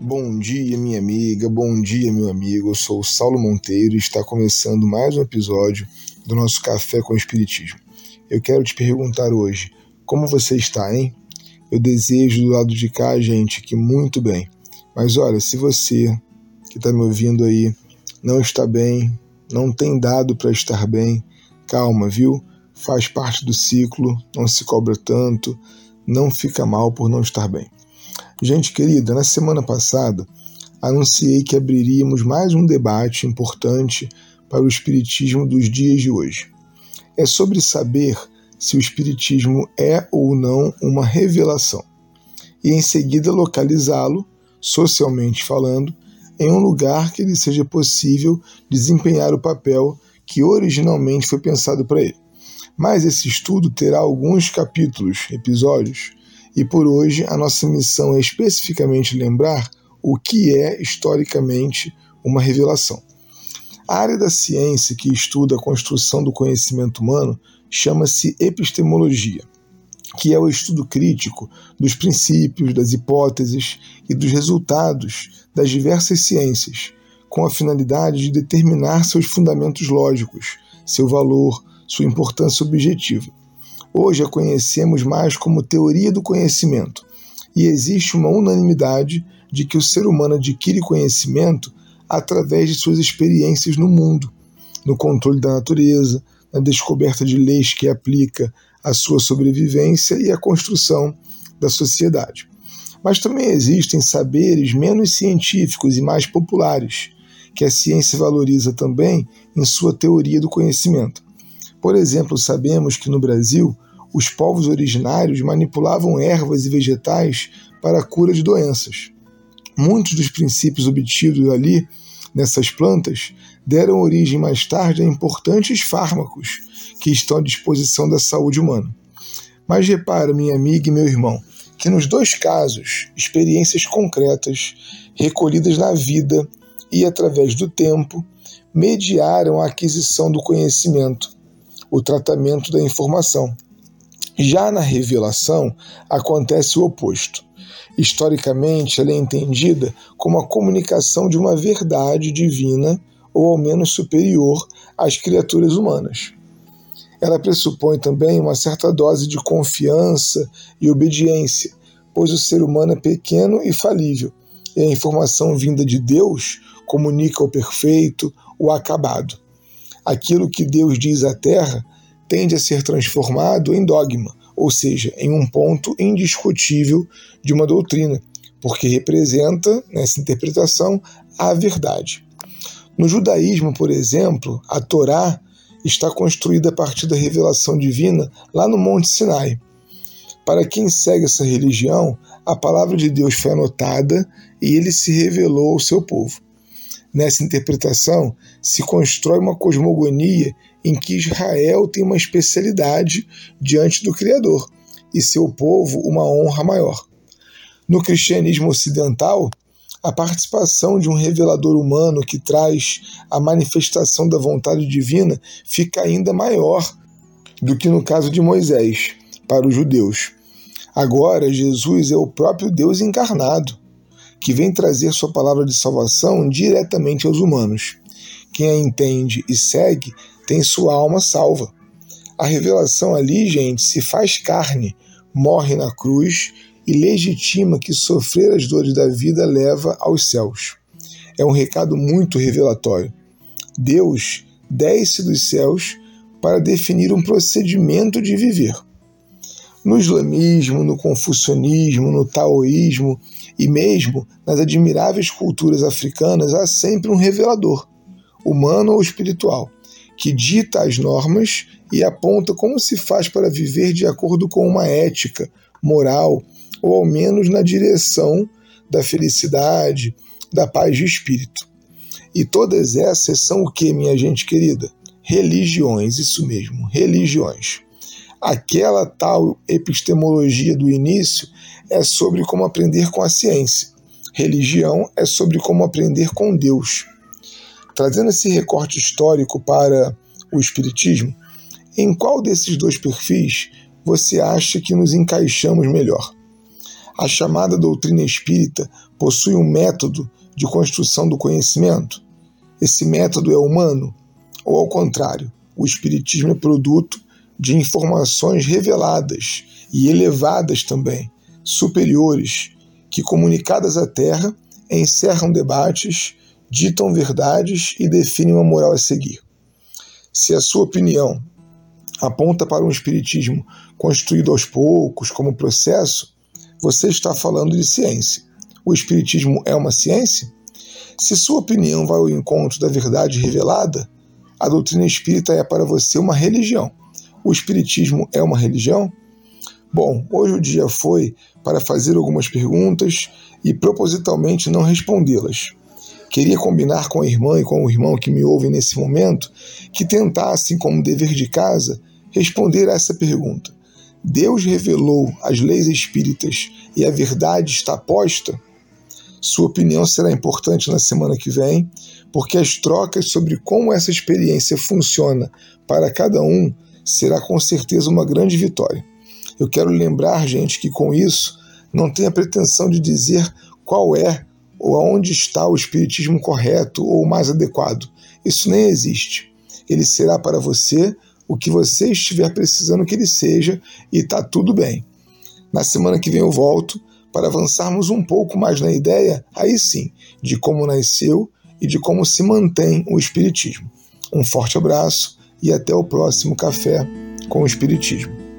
Bom dia, minha amiga, bom dia, meu amigo. Eu sou o Saulo Monteiro e está começando mais um episódio do nosso Café com Espiritismo. Eu quero te perguntar hoje, como você está, hein? Eu desejo do lado de cá, gente, que muito bem. Mas olha, se você que está me ouvindo aí não está bem, não tem dado para estar bem, calma, viu? Faz parte do ciclo, não se cobra tanto, não fica mal por não estar bem. Gente querida, na semana passada anunciei que abriríamos mais um debate importante para o Espiritismo dos dias de hoje. É sobre saber se o Espiritismo é ou não uma revelação, e em seguida localizá-lo, socialmente falando, em um lugar que lhe seja possível desempenhar o papel que originalmente foi pensado para ele. Mas esse estudo terá alguns capítulos, episódios, e por hoje a nossa missão é especificamente lembrar o que é historicamente uma revelação. A área da ciência que estuda a construção do conhecimento humano chama-se epistemologia, que é o estudo crítico dos princípios, das hipóteses e dos resultados das diversas ciências, com a finalidade de determinar seus fundamentos lógicos, seu valor, sua importância objetiva. Hoje a conhecemos mais como teoria do conhecimento, e existe uma unanimidade de que o ser humano adquire conhecimento através de suas experiências no mundo, no controle da natureza, na descoberta de leis que aplica à sua sobrevivência e à construção da sociedade. Mas também existem saberes menos científicos e mais populares, que a ciência valoriza também em sua teoria do conhecimento. Por exemplo, sabemos que no Brasil os povos originários manipulavam ervas e vegetais para a cura de doenças. Muitos dos princípios obtidos ali nessas plantas deram origem mais tarde a importantes fármacos que estão à disposição da saúde humana. Mas repara, minha amiga e meu irmão, que nos dois casos, experiências concretas, recolhidas na vida e através do tempo, mediaram a aquisição do conhecimento, o tratamento da informação. Já na revelação, acontece o oposto. Historicamente, ela é entendida como a comunicação de uma verdade divina ou ao menos superior às criaturas humanas. Ela pressupõe também uma certa dose de confiança e obediência, pois o ser humano é pequeno e falível, e a informação vinda de Deus comunica o perfeito, o acabado. Aquilo que Deus diz à Terra tende a ser transformado em dogma, ou seja, em um ponto indiscutível de uma doutrina, porque representa, nessa interpretação, a verdade. No judaísmo, por exemplo, a Torá está construída a partir da revelação divina lá no Monte Sinai. Para quem segue essa religião, a palavra de Deus foi anotada e ele se revelou ao seu povo. Nessa interpretação, se constrói uma cosmogonia em que Israel tem uma especialidade diante do Criador e seu povo uma honra maior. No cristianismo ocidental, a participação de um revelador humano que traz a manifestação da vontade divina fica ainda maior do que no caso de Moisés, para os judeus. Agora, Jesus é o próprio Deus encarnado, que vem trazer sua palavra de salvação diretamente aos humanos. Quem a entende e segue tem sua alma salva. A revelação ali, gente, se faz carne, morre na cruz e legitima que sofrer as dores da vida leva aos céus. É um recado muito revelatório. Deus desce dos céus para definir um procedimento de viver. No islamismo, no confucionismo, no taoísmo e mesmo nas admiráveis culturas africanas há sempre um revelador, humano ou espiritual, que dita as normas e aponta como se faz para viver de acordo com uma ética, moral ou ao menos na direção da felicidade, da paz de espírito. E todas essas são o que, minha gente querida? Religiões, isso mesmo, religiões. Aquela tal epistemologia do início é sobre como aprender com a ciência. Religião é sobre como aprender com Deus. Trazendo esse recorte histórico para o Espiritismo, em qual desses dois perfis você acha que nos encaixamos melhor? A chamada doutrina espírita possui um método de construção do conhecimento? Esse método é humano? Ou ao contrário, o Espiritismo é produto de informações reveladas e elevadas também, superiores, que comunicadas à Terra encerram debates, ditam verdades e definem uma moral a seguir. Se a sua opinião aponta para um espiritismo construído aos poucos como processo, você está falando de ciência. O espiritismo é uma ciência? Se sua opinião vai ao encontro da verdade revelada, a doutrina espírita é para você uma religião. O espiritismo é uma religião? Bom, hoje o dia foi para fazer algumas perguntas e propositalmente não respondê-las. Queria combinar com a irmã e com o irmão que me ouvem nesse momento que tentassem, como dever de casa, responder a essa pergunta. Deus revelou as leis espíritas e a verdade está posta? Sua opinião será importante na semana que vem, porque as trocas sobre como essa experiência funciona para cada um será com certeza uma grande vitória. Eu quero lembrar, gente, que com isso não tem a pretensão de dizer qual é ou aonde está o espiritismo correto ou mais adequado. Isso nem existe. Ele será para você o que você estiver precisando que ele seja e está tudo bem. Na semana que vem eu volto para avançarmos um pouco mais na ideia, aí sim, de como nasceu e de como se mantém o Espiritismo. Um forte abraço e até o próximo Café com o Espiritismo.